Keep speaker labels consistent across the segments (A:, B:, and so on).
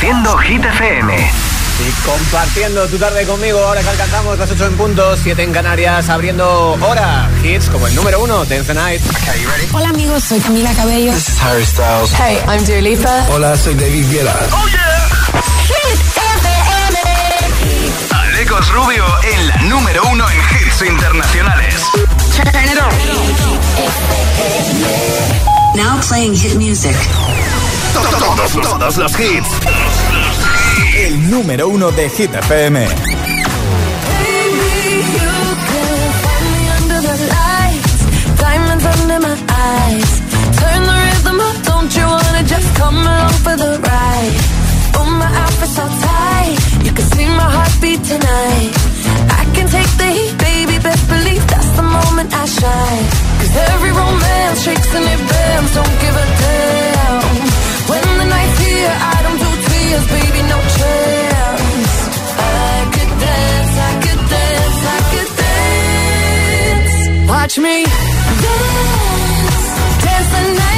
A: Reproduciendo Hit FM.
B: Y compartiendo tu tarde conmigo, ahora que alcanzamos las 8 en puntos, 7 en Canarias, abriendo hora. Hits como el número 1, Dance the Night.
C: Okay, you ready?
D: Hola amigos, soy Camila Cabello.
E: This is Harry Styles.
D: Hey, I'm Dua Lipa.
E: Hola, soy David Guetta.
A: ¡Oh, yeah!
D: Hit FM.
A: Alecos Rubio en la número 1 en hits internacionales.
D: Turn it on.
F: Now playing hit music.
A: Todos, todos los hits.
G: El número uno de Hit FM.
H: Baby, you can find me under the lights, diamonds under my eyes. Turn the rhythm up, don't you wanna just come along for the ride? Oh, my outfit's so tight, you can see my heartbeat tonight. I can take the heat, baby, best believe that's the moment I shine. Cause every romance shakes and it bends, don't give a damn. Watch me dance, dance the night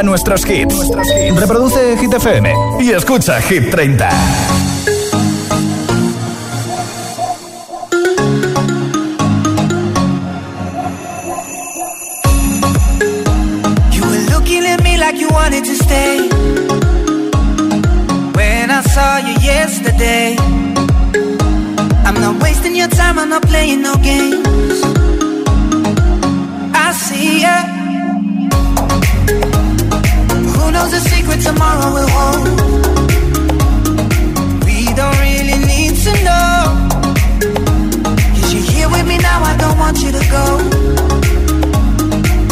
G: ponga nuestros hits. Reproduce Hit FM y escucha Hit 30.
I: You were looking at me like you wanted to stay. When I saw you yesterday, I'm not wasting your time, I'm not playing no games. Tomorrow will hold? We don't really need to know. Cause you're here with me now, I don't want you to go.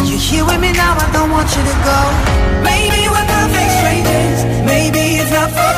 I: You're here with me now, I don't want you to go. Maybe we're perfect strangers. Maybe it's not forever.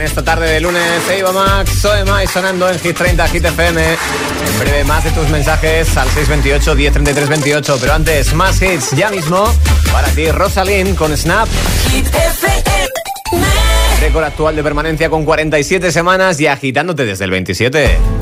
B: esta tarde de lunes. Eva Max, Soy Mai sonando en Hit 30 Hit FM. En breve más de tus mensajes al 628 1033 28. Pero antes, más hits ya mismo. Para ti, Rosalind con Snap.
J: Hit FM
B: Récord actual de permanencia con 47 semanas y agitándote desde el 27.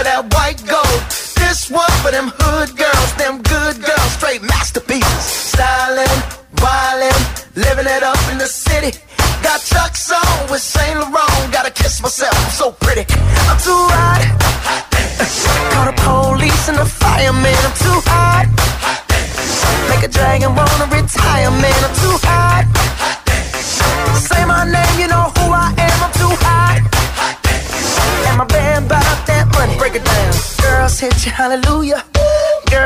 K: For that white gold. This one for them hood girls, them good girls, straight masterpieces. Styling, wildin', living it up in the city. Got Chuck's on with Saint Laurent. Gotta kiss myself, I'm so pretty. I'm too hot.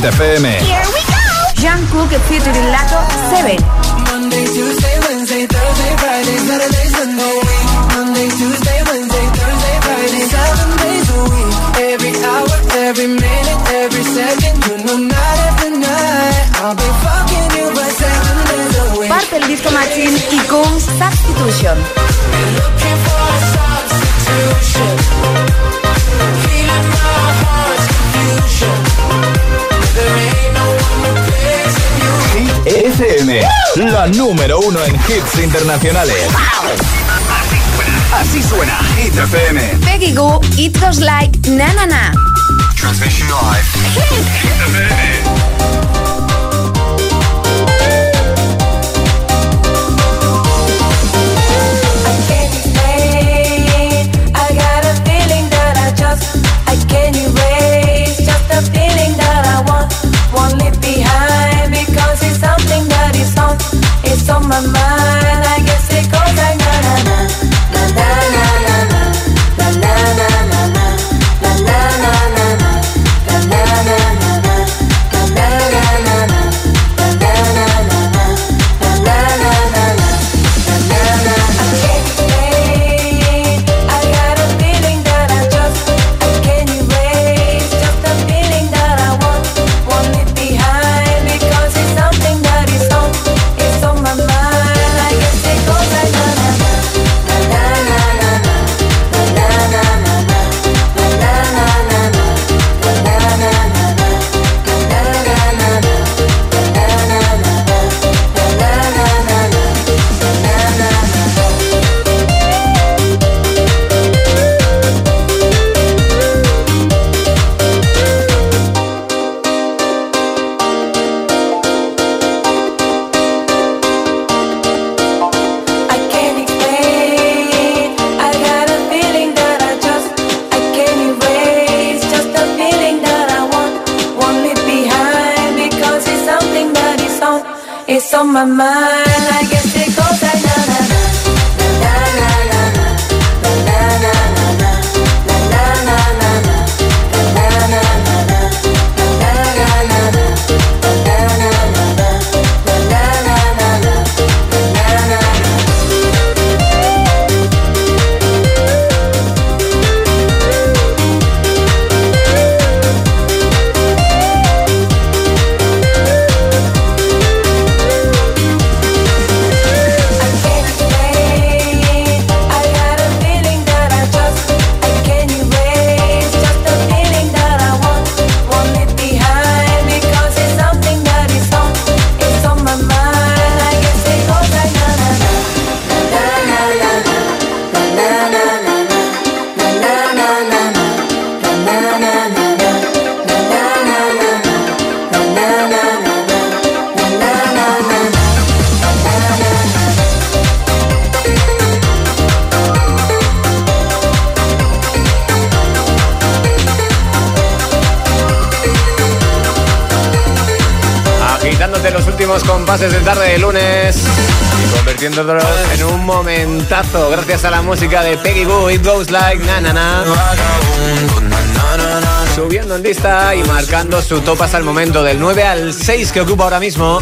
I: Hit FM. internacionales.
B: Así suena. Así suena. FM.
L: Peggy Goo, It Goes Like Na Na Na.
B: Transmission Live. Hit FM.
M: la música de Peggy Boo, It Goes Like Na Na Na.
B: Subiendo en lista y marcando su top hasta el momento del 9 al 6 que ocupa ahora mismo.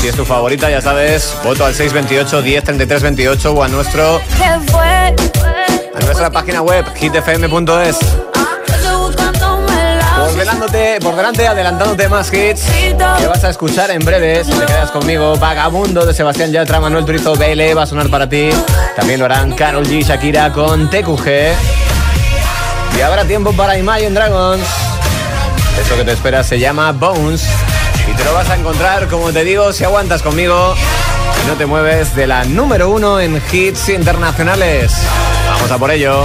B: Si es tu favorita, ya sabes, voto al 628 10 33 28 o a nuestro a nuestra página web hitfm.es. Por delante, adelantándote más hits que vas a escuchar en breve. Si te quedas conmigo, Vagabundo de Sebastián Yatra, Manuel Turizo, BL va a sonar para ti. También lo harán Carol G, Shakira con TQG. Y habrá tiempo para Imagine Dragons. Eso que te espera se llama Bones. Y te lo vas a encontrar, como te digo, si aguantas conmigo y no te mueves de la número uno en hits internacionales. Vamos a por ello.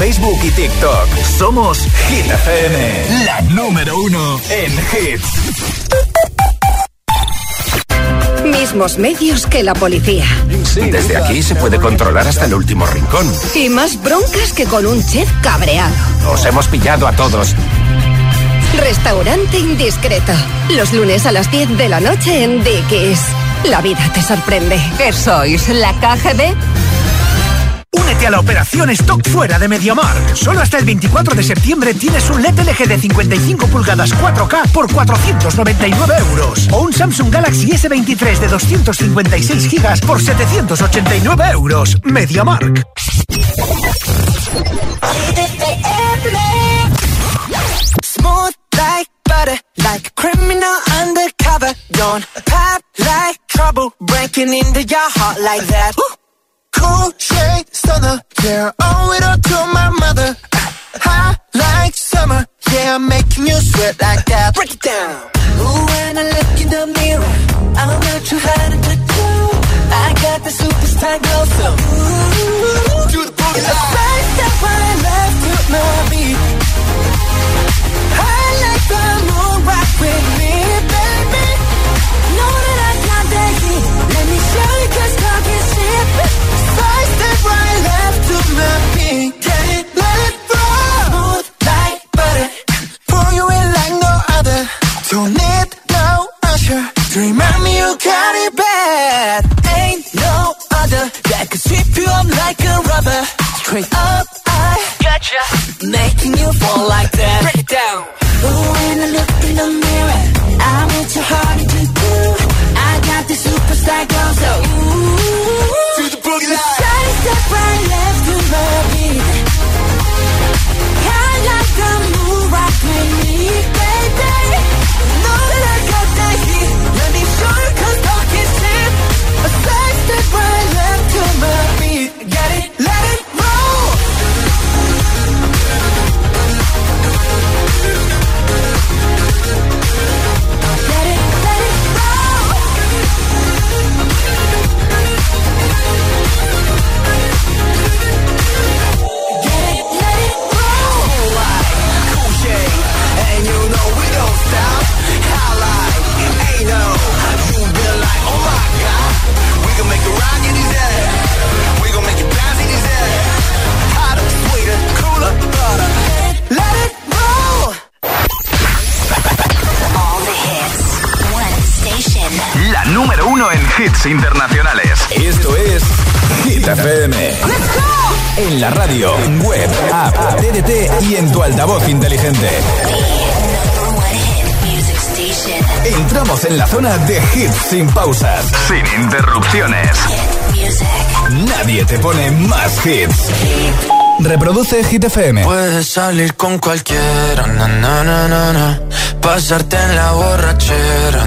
G: Facebook y TikTok. Somos Hit FM, la número uno en hits.
N: Mismos medios que la policía.
A: Desde aquí se puede controlar hasta el último rincón.
N: Y más broncas que con un chef cabreado.
A: Os hemos pillado a todos.
N: Restaurante Indiscreto. Los lunes a las 10 de la noche en Dickies. La vida te sorprende. ¿Qué sois? ¿La KGB?
O: Únete a la operación Stock Fuera de MediaMark. Solo hasta el 24 de septiembre tienes un LED LG de 55 pulgadas 4K por 499 euros. O un Samsung Galaxy S23 de 256 gigas por 789 euros. MediaMark.
K: Smooth like butter, like criminal undercover. Don't pop like trouble, breaking into your heart like that. Cool shade stunner, yeah, owe it all to my mother. Hot like summer, yeah, I'm making you sweat like that. Break it
P: en hits internacionales.
G: Esto es Hit FM. En la radio, web, app, TDT y en tu altavoz inteligente. Entramos en la zona de hits sin pausas.
P: Sin interrupciones.
G: Nadie te pone más hits. Reproduce Hit FM.
M: Puedes salir con cualquiera, na, na, na, na, na. pasarte en la borrachera,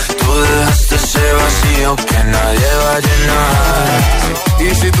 M: dejaste ese vacío que nadie va a llenar.
Q: Y si tú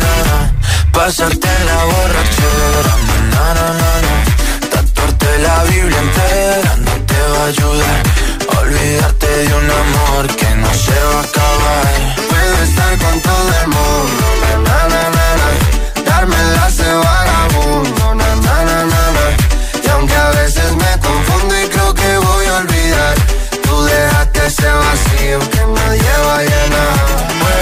M: na, pasarte la borrachera, na, na, na, na, tatuarte la Biblia entera no te va a ayudar. Olvidarte de un amor que no se va a acabar.
R: Puedo estar con todo el mundo, na, na, na, na, darme las de vagabundo, na, na, na, na, y aunque a veces me confundo y creo que voy a olvidar, tú dejaste ese vacío que nadie va a llenar.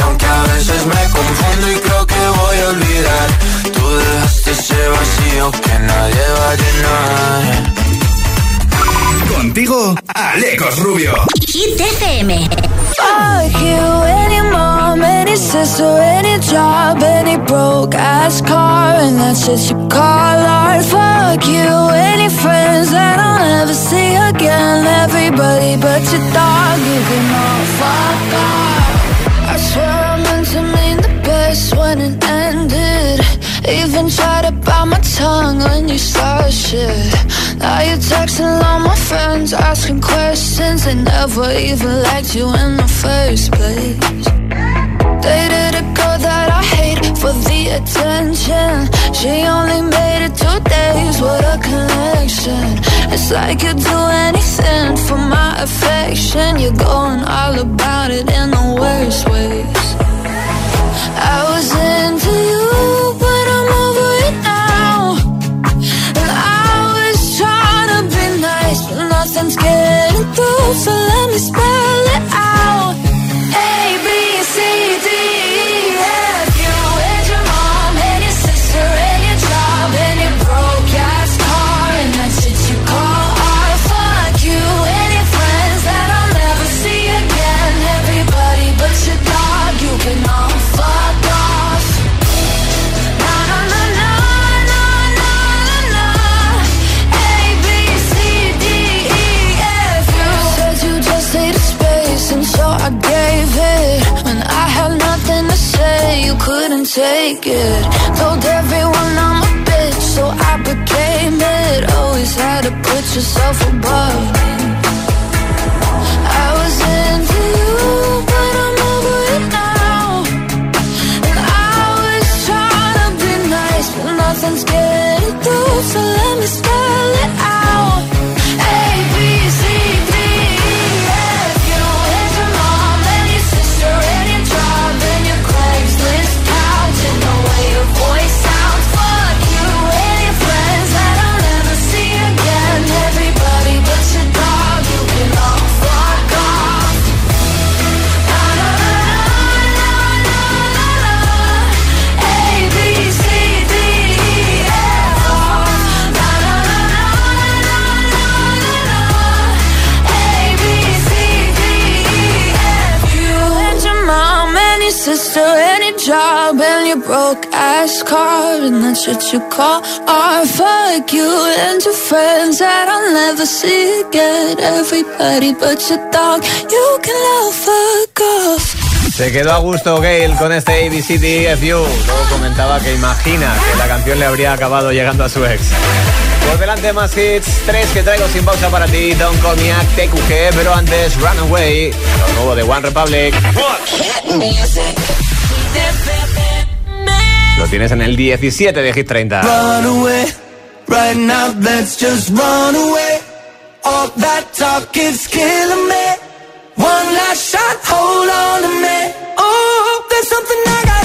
M: Y aunque a veces me confundo y creo que voy a olvidar, tú dejaste ese vacío que nadie va a llenar.
G: Contigo, Alecos Rubio.
S: Hit FM.
T: Fuck you, any mom, any sister, any job, any broke ass car, and that's shit you call art. Fuck you, any friends that I'll never see again. Everybody but your dog, you can all fuck off. Swear I meant to mean the best when it ended. Even tried to bite my tongue when you started shit. Now you're texting all my friends, asking questions. They never even liked you in the first place. Dated a girl that I hate for the attention. She only made it two days, what a connection. It's like you'd do anything for my affection. You're going all about it in the worst ways. I was into you, but I'm over it now. And I was trying to be nice, but nothing's getting through. So let me spell take it. Told everyone I'm a bitch, so I became it. Always had to put yourself above me. I was into you, but I'm over it now. And I was trying to be nice, but nothing's getting sister, and that's what you call art. Fuck you and your friends that I'll never see again. Everybody but your dog, you can love fuck off.
B: Se quedó a gusto Gail con este ABCDFU. Luego comentaba que imagina que la canción le habría acabado llegando a su ex. Por delante más hits, tres que traigo sin pausa para ti, Don Cognac, TQG, pero antes Runaway, lo nuevo de One Republic. Lo tienes en el 17 de Hit 30.
I: Run away, right now let's just run away. All that talk is killing me. One last shot, hold on to me. Oh, there's something I gotta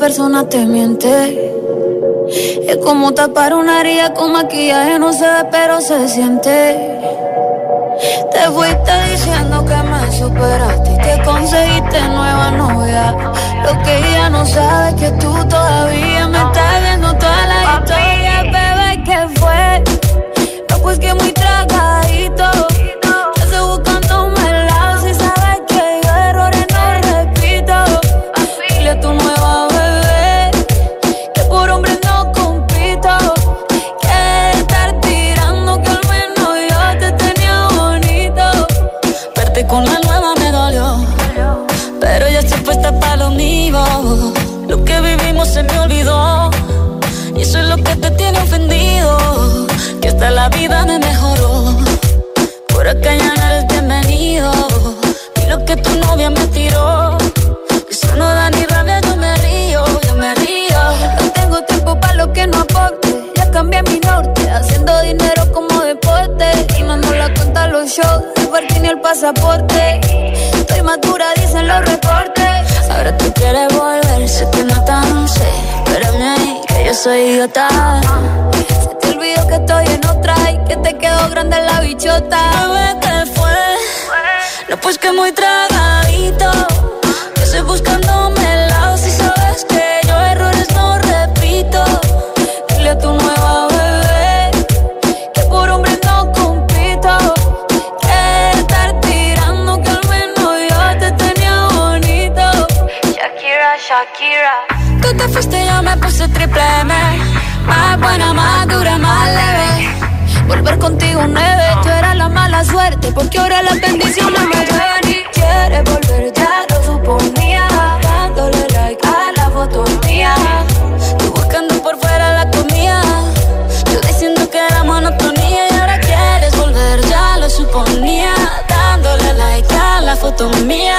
T: persona te miente. Es como tapar una herida con maquillaje, no se ve, pero se siente. Te fuiste diciendo que me superaste y que conseguiste nueva novia. Lo que ella no sabe es que tú todavía me estás viendo toda la historia, bebé, ¿qué fue? No, pues que muy tragadito. Que hasta la vida me mejoró. Por acá ya no eres bienvenido. Y lo que tu novia me tiró. Eso no da ni rabia, yo me río, yo me río. No tengo tiempo para lo que no aporte. Ya cambié mi norte, haciendo dinero como deporte. Y mando la cuenta los shows, el el pasaporte. Estoy madura, dicen los reportes. Ahora tú quieres volver, sé que no tan sé. Espérame ahí, que yo soy idiota. Se te olvidó que estoy en otra y que te quedó grande la bichota. Bebé, ¿qué fue? No, pues que muy tragadito. Que estoy buscándome el lado si sabes que yo errores no repito. Dile
U: a tu Shakira. Tú te fuiste, yo me puse triple M. Más buena, más dura, más leve. Volver contigo nueve, tú eras la mala suerte, porque ahora las bendiciones me ven y quieres volver, ya lo suponía. Dándole like a la foto mía. Tú buscando por fuera la comida. Yo diciendo que era monotonía y ahora quieres volver, ya lo suponía. Dándole like a la foto mía.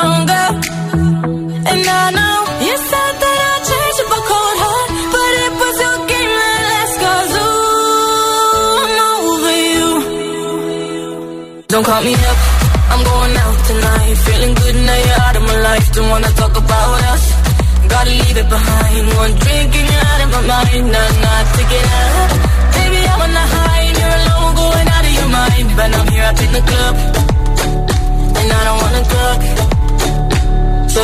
U: stronger. And I know you said that I'd change up a cold heart, but it was your game that last. Cause ooh, I'm over you. Don't call me up, I'm going out tonight. Feeling good now you're out of my life. Don't wanna talk about us. Gotta leave it behind. One drink and you're out of my mind. Nah, nah, take it out.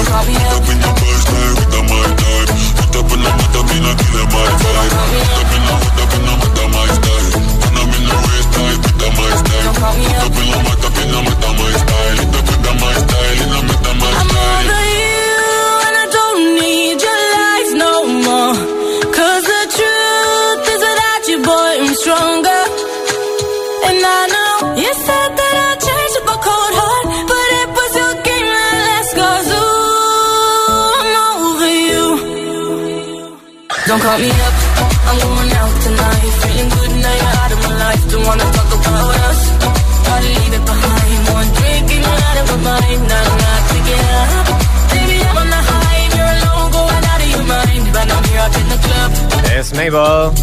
U: Don't call me up. Don't call me up. I'm over you and Don't call me up, I'm going out tonight. Feeling good now you're out of my life. Don't wanna talk about us. Gotta leave it behind. One drink and you're out of my mind. Not to get up. Baby, I'm on the high you're alone, going out of your mind. But I'm here up in the club,
B: Es Mabel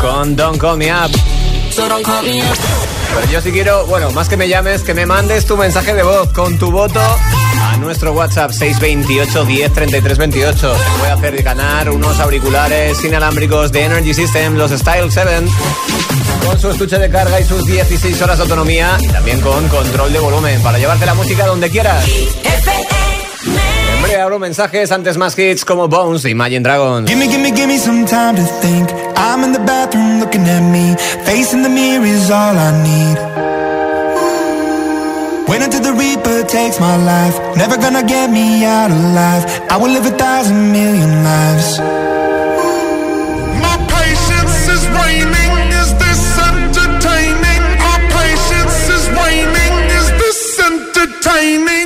B: con Don't Call Me Up.
U: So don't call me up.
B: Pero yo sí quiero, bueno, más que me llames, que me mandes tu mensaje de voz con tu voto a nuestro WhatsApp 628 10 33 28. Te voy a hacer ganar unos auriculares inalámbricos de Energy System, los Style 7, con su estuche de carga y sus 16 horas de autonomía y también con control de volumen para llevarte la música donde quieras. Breve abro mensajes, antes más hits como Bones de Imagine Dragons.
V: Gimme, gimme, gimme some time to think. I'm in the bathroom looking at me. Facing the mirror is all I need. Wait until the Reaper takes my life. Never gonna get me out alive. I will live a thousand million lives. My
W: waning. Is this entertaining? Our patience is waning. Is this entertaining?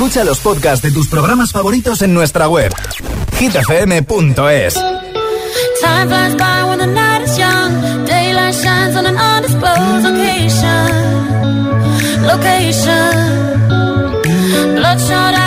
G: Escucha los podcasts de tus programas favoritos en nuestra web hitfm.es.
T: Time flies by when the night is young. Daylight shines on an undisclosed location. Location. Bloodshot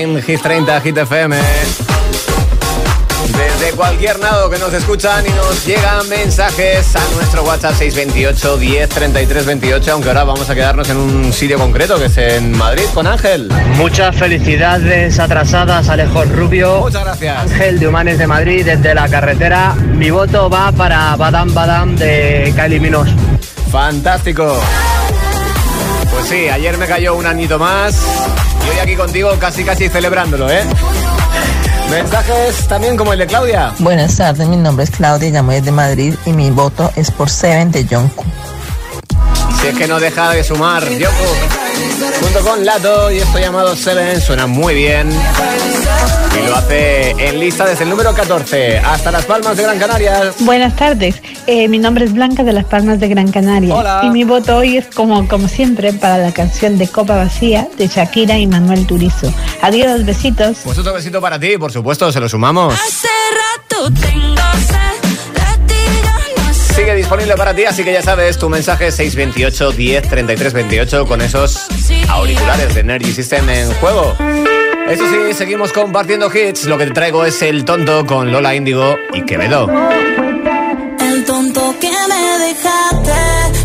B: En Hit 30, Hit FM. Desde cualquier lado que nos escuchan y nos llegan mensajes a nuestro WhatsApp 628 10 33 28, aunque ahora vamos a quedarnos en un sitio concreto que es en Madrid con Ángel.
X: Muchas felicidades atrasadas, Alejo Rubio.
B: Muchas gracias.
X: Ángel de Humanes de Madrid, desde la carretera. Mi voto va para Badam Badam de Kylie Minogue.
B: Fantástico. Pues sí, ayer me cayó un añito más y hoy aquí contigo casi casi celebrándolo, ¿eh? Mensajes también como el de Claudia.
Y: Buenas tardes, mi nombre es Claudia, llamo desde Madrid y mi voto es por Seven de Jungkook.
B: Si es que no deja de sumar, Yoko. Junto con Lato y esto llamado Seven suena muy bien. Y lo hace en lista desde el número 14 hasta Las Palmas de Gran Canaria.
Y: Buenas tardes, Eh, mi nombre es Blanca de Las Palmas de Gran Canaria
B: Hola.
Y: y mi voto hoy es como, como siempre para la canción de Copa Vacía de Shakira y Manuel Turizo. Adiós, besitos.
B: Pues otro besito para ti, por supuesto, se lo sumamos.
U: Hace rato tengo sed
B: Sigue disponible para ti, así que ya sabes, tu mensaje 628 10 33 28 con esos auriculares de Energy System en juego. Eso sí, seguimos compartiendo hits. Lo que te traigo es el tonto con Lola Índigo y Quevedo.
U: El tonto que me dejaste,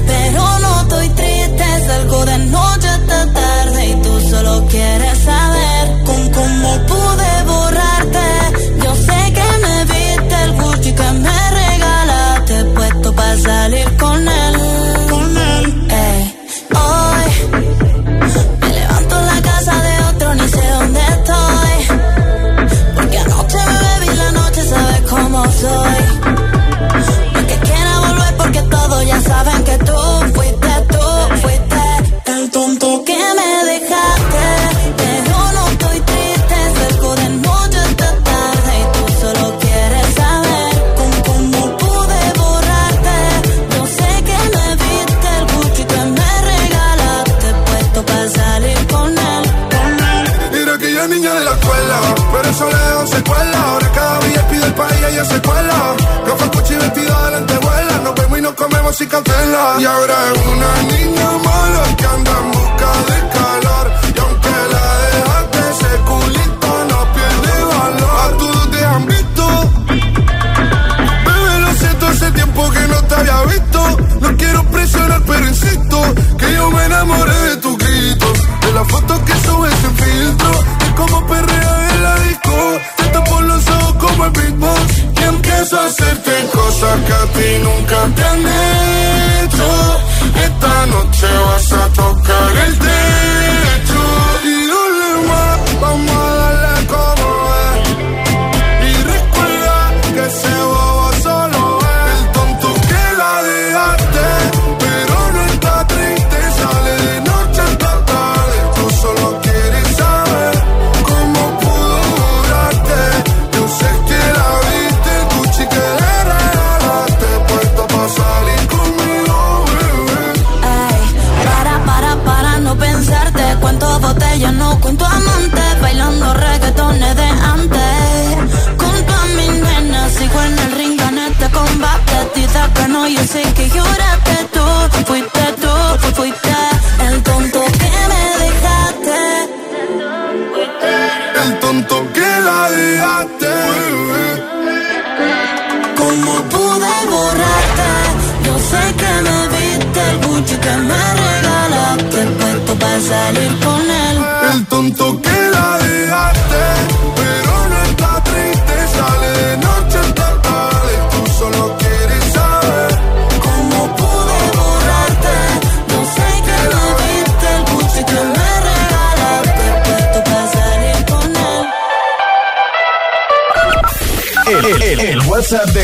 Z: ella se cuela. No fue coche y vestido de lentejuela. Nos vemos y nos comemos sin cautela. Y ahora es una niña mala que anda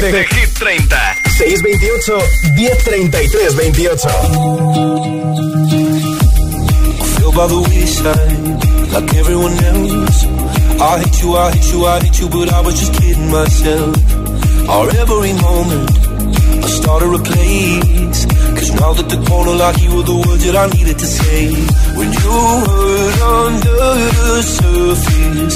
Z: de, de
G: Hit 30 628 1033 28
I: feel by the wayside, like everyone else. I hate you, I hate you, I hate you, but I was just kidding myself. Our every moment, I started a place. Cause now that the corner lock, you were the words that I needed to say. When you hurt under the surface,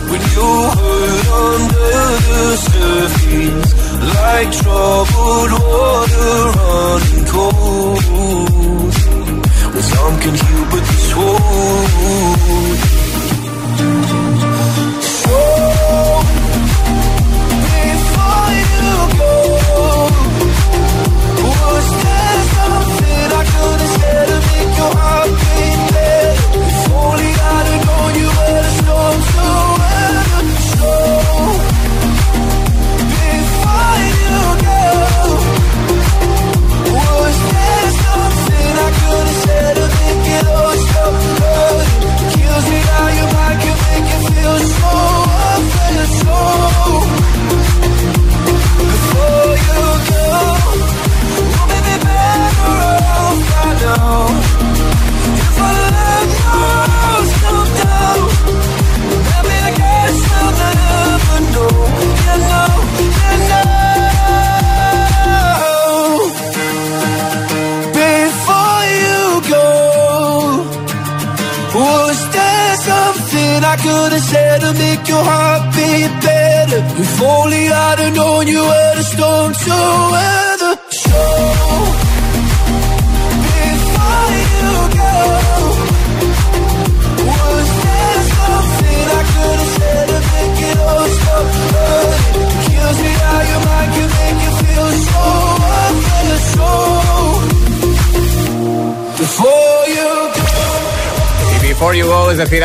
I: When you hurt under the surface, like troubled water running cold. When some can heal, but this won't.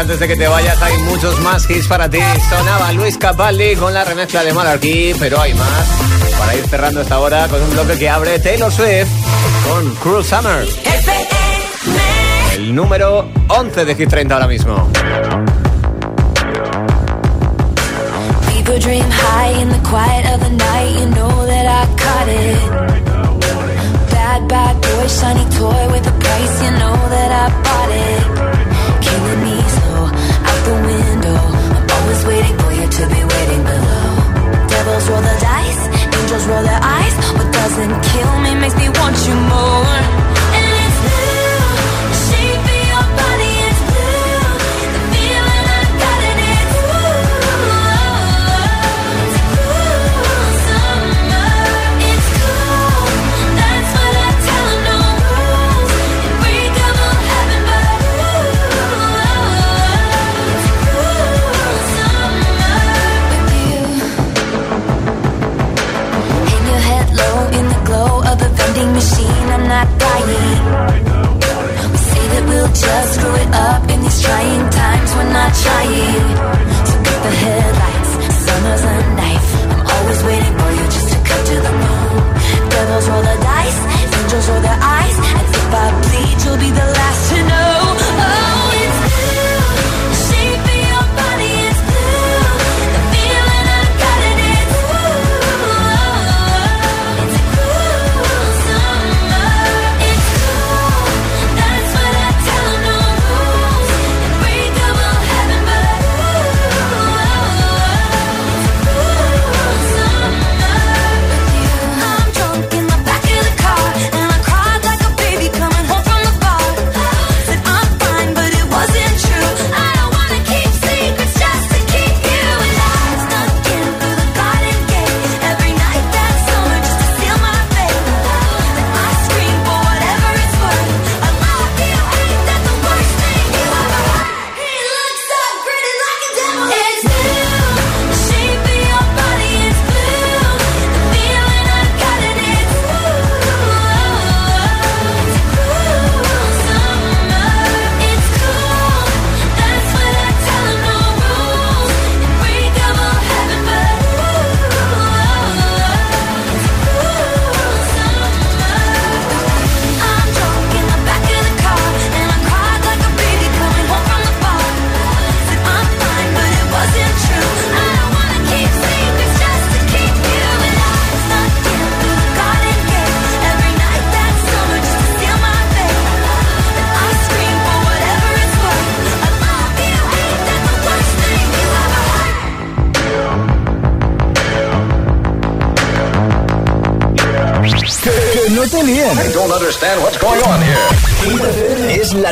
B: Antes de que te vayas, hay muchos más hits para ti. Sonaba Luis Capaldi con la remezcla de Monarchy, pero hay más. Para ir cerrando esta hora con un bloque que abre Taylor Swift con Cruel Summer. El número 11 de Hit 30 ahora mismo.
T: People dream high in the quiet of the night. You know that I caught it. Bad, bad boy, shiny toy with a price. You know that I bought it. Killing me the window. I'm always waiting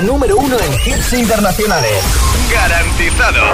T: número uno en hits internacionales. Garantizado.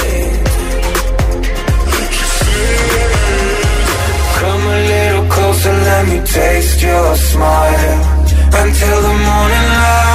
P: taste
M: your smile until the morning light